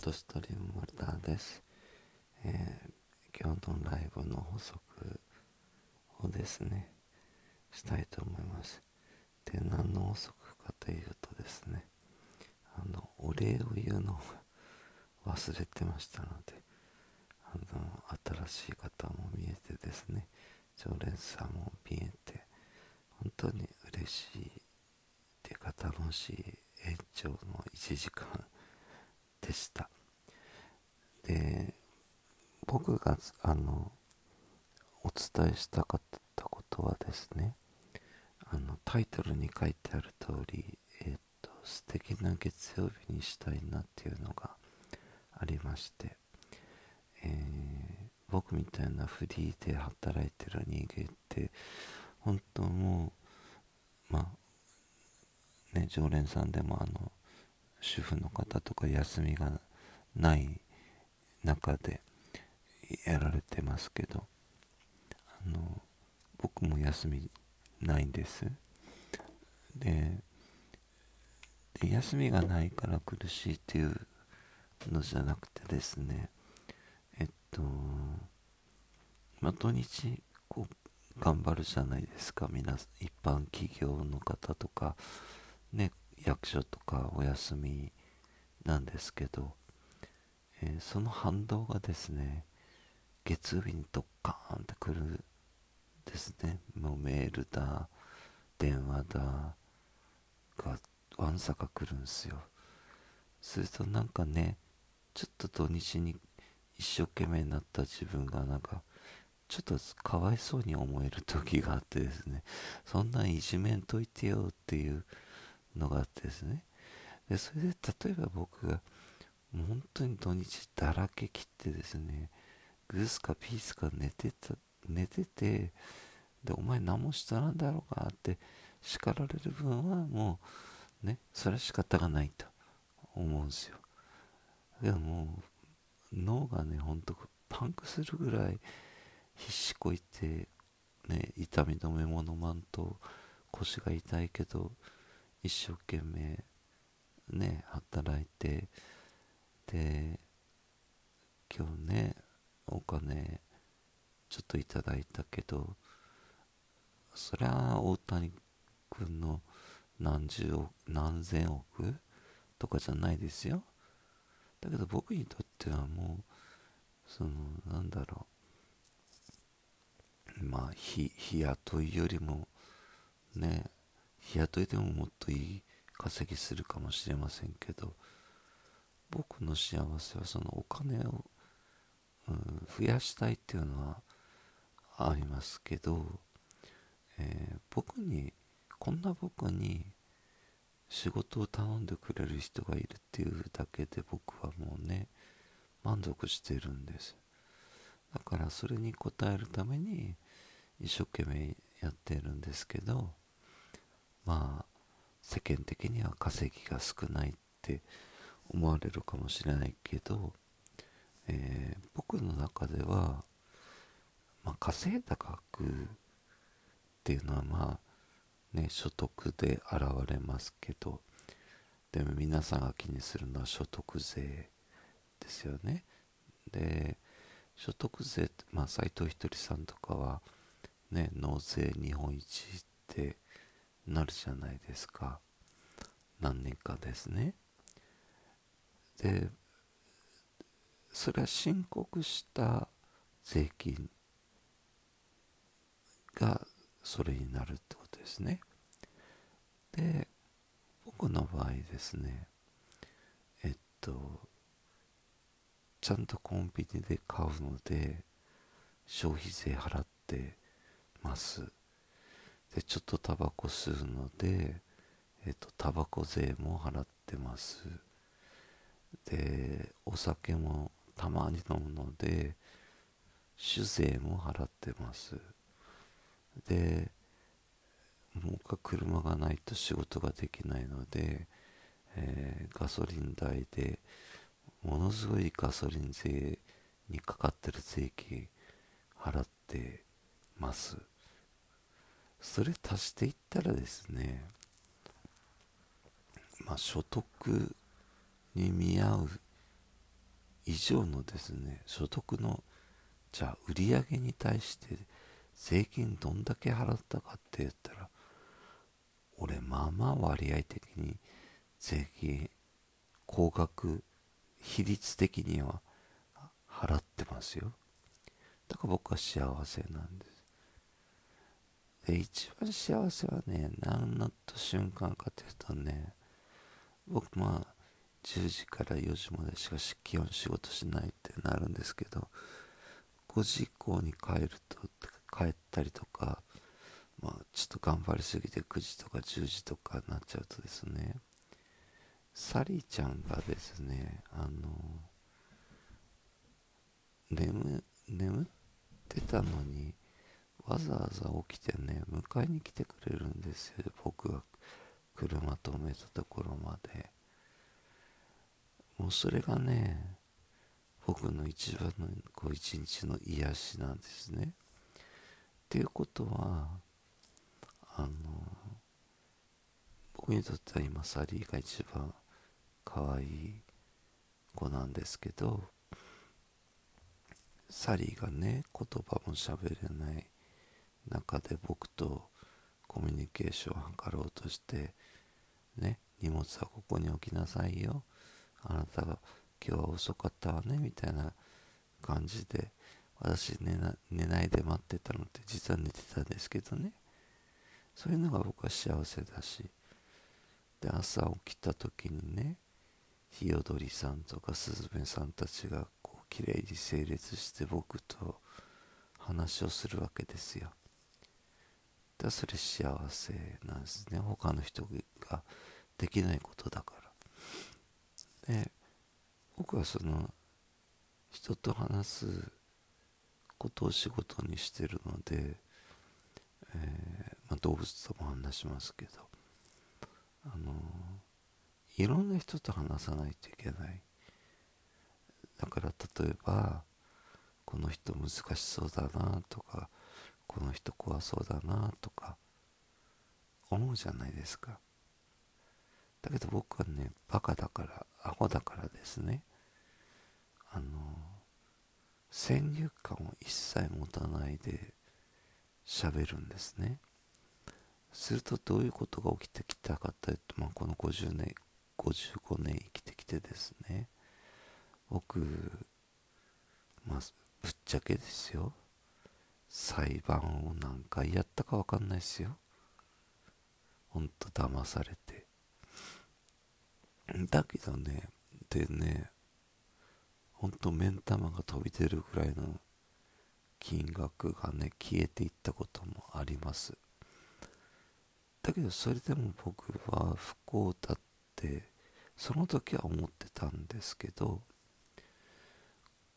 トストリームルターです、えー、今日のライブの補足をですねしたいと思います。で何の補足かというとですねあのお礼を言うのを忘れてましたのであの新しい方も見えてですね常連さんも見えて本当に嬉しいっていうか楽しい延長の1時間でした。僕があのお伝えしたかったことはですねあのタイトルに書いてある通りえっ、と素敵な月曜日にしたいなっていうのがありまして、えー、僕みたいなフリーで働いてる人間って本当もうまあね常連さんでもあの主婦の方とか休みがない中でやられてますけどあの僕も休みないんです。で休みがないから苦しいっていうのじゃなくてですねえっとまあ土日こう頑張るじゃないですか。皆一般企業の方とかね役所とかお休みなんですけど、えー、その反動がですね月曜日にドッカーンってくるですね。もうメールだ電話だがわんさか来るんですよ。するとなんかねちょっと土日に一生懸命になった自分がなんかちょっとかわいそうに思える時があってですね。そんなんいじめんといてよっていうのがあってですね。でそれで例えば僕が本当に土日だらけ切ってですね。グスかピースか寝てた寝ててでお前何もしとらんだろうかって叱られる分はもうねそれは仕方がないと思うんですよ。でももう脳がねほんとパンクするぐらい必死こいてね痛み止めも飲まんと腰が痛いけど一生懸命ね働いてで今日ねお金ちょっといただいたけどそりゃ大谷君の何十億何千億とかじゃないですよ。だけど僕にとってはもうそのなんだろう。まあ日日雇いよりもね日雇いでももっといい稼ぎするかもしれませんけど僕の幸せはそのお金を、うん、増やしたいっていうのはありますけど、えー、僕にこんな僕に仕事を頼んでくれる人がいるっていうだけで僕はもうね満足してるんです。だからそれに応えるために一生懸命やってるんですけどまあ世間的には稼ぎが少ないって思われるかもしれないけど、えー、僕の中では、まあ、稼いだ額っていうのはまあね所得で現れますけどでも皆さんが気にするのは所得税ですよね。で所得税まあ斎藤ひとりさんとかはね納税日本一ってなるじゃないですか。何年かですね。でそれは申告した税金がそれになるってことですね。で僕の場合ですねえっとちゃんとコンビニで買うので消費税払ってます。でちょっとタバコ吸うのでえっ、とタバコ税も払ってます。でお酒もたまに飲むので酒税も払ってます。で僕は車がないと仕事ができないので、えー、ガソリン代でものすごいガソリン税にかかってる税金払ってます。それ足していったらですねまあ所得に見合う以上のですね所得のじゃあ売り上げに対して税金どんだけ払ったかって言ったら俺まあまあ割合的に税金高額比率的には払ってますよ。だから僕は幸せなんです。で一番幸せはね何の瞬間かというとね僕まあ10時から4時までしか基本仕事しないってなるんですけど5時以降に帰ると帰ったりとかまあちょっと頑張りすぎて9時とか10時とかになっちゃうとですねサリーちゃんがですねあの眠眠ってたのにわざわざ起きてね迎えに来てくれるんですよ。僕が車止めたところまで。もうそれがね僕の一番のこう一日の癒しなんですね。っていうことはあの僕にとっては今サリーが一番可愛い子なんですけどサリーがね言葉も喋れない中で僕とコミュニケーションを図ろうとしてね荷物はここに置きなさいよ。あなたが今日は遅かったわねみたいな感じで私寝な寝ないで待ってたのって実は寝てたんですけどね。そういうのが僕は幸せだし。で朝起きた時にねひよどりさんとかすずめさんたちがこう綺麗に整列して僕と話をするわけですよ。だそれ幸せなんですね。他の人ができないことだから。で僕はその人と話すことを仕事にしてるので、えー、まあ、動物とも話しますけどあのいろんな人と話さないといけない。だから例えばこの人難しそうだなとかこの人怖そうだなとか思うじゃないですか。だけど僕はねバカだからアホだからですね。あの先入観を一切持たないで喋るんですね。するとどういうことが起きてきたかというと、まあ、この50年55年生きてきてですね。僕まあぶっちゃけですよ。裁判を何回やったか分かんないですよ。ほんと騙されて。だけどねでねほんと目ん玉が飛び出るぐらいの金額がね消えていったこともあります。だけどそれでも僕は不幸だってその時は思ってたんですけど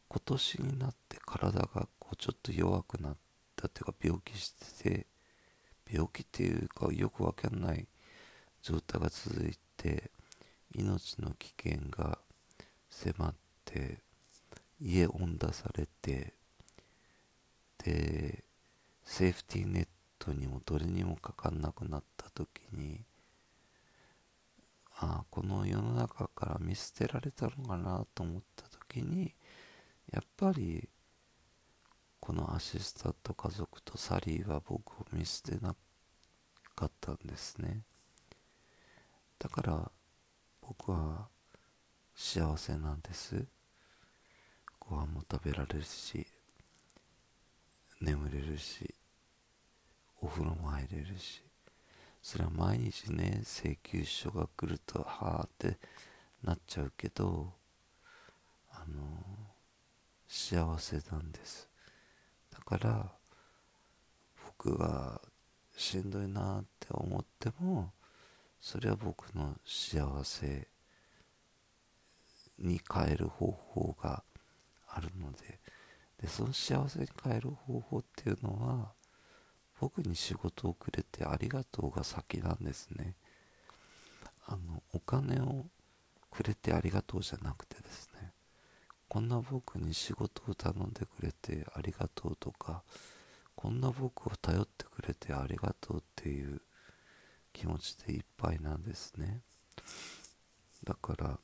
今年になって体がこうちょっと弱くなったっていうか病気してて病気っていうかよくわかんない状態が続いて命の危険が迫って家温出されてでセーフティーネットにもどれにもかかんなくなった時にああこの世の中から見捨てられたのかなと思った時にやっぱりこのアシスタント家族とサリーは僕を見捨てなかったんですね。だから僕は幸せなんです。ご飯も食べられるし眠れるしお風呂も入れるし。それは毎日ね請求書が来るとはあってなっちゃうけどあの幸せなんです。だから僕がしんどいなって思ってもそれは僕の幸せに変える方法があるので。でその幸せに変える方法っていうのは僕に仕事をくれてありがとうが先なんですね。あのお金をくれてありがとうじゃなくてですねこんな僕に仕事を頼んでくれてありがとうとかこんな僕を頼ってくれてありがとうっていう気持ちでいっぱいなんですね。だから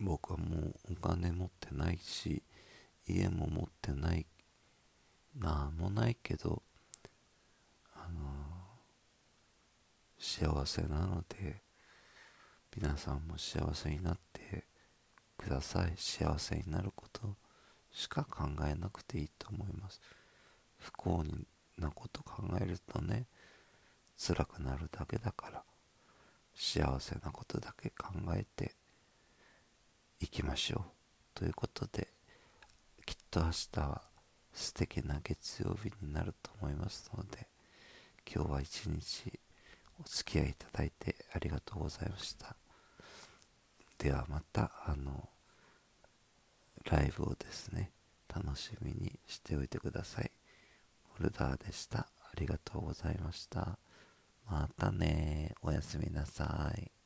僕はもうお金持ってないし家も持ってないなんもないけどあの幸せなので皆さんも幸せになってください。幸せになることしか考えなくていいと思います。不幸なこと考えるとね辛くなるだけだから幸せなことだけ考えていきましょう。ということできっと明日は素敵な月曜日になると思いますので今日は一日お付き合いいただいてありがとうございました。ではまたあのライブをですね楽しみにしておいてください。ホルダーでした。ありがとうございました。またね。おやすみなさい。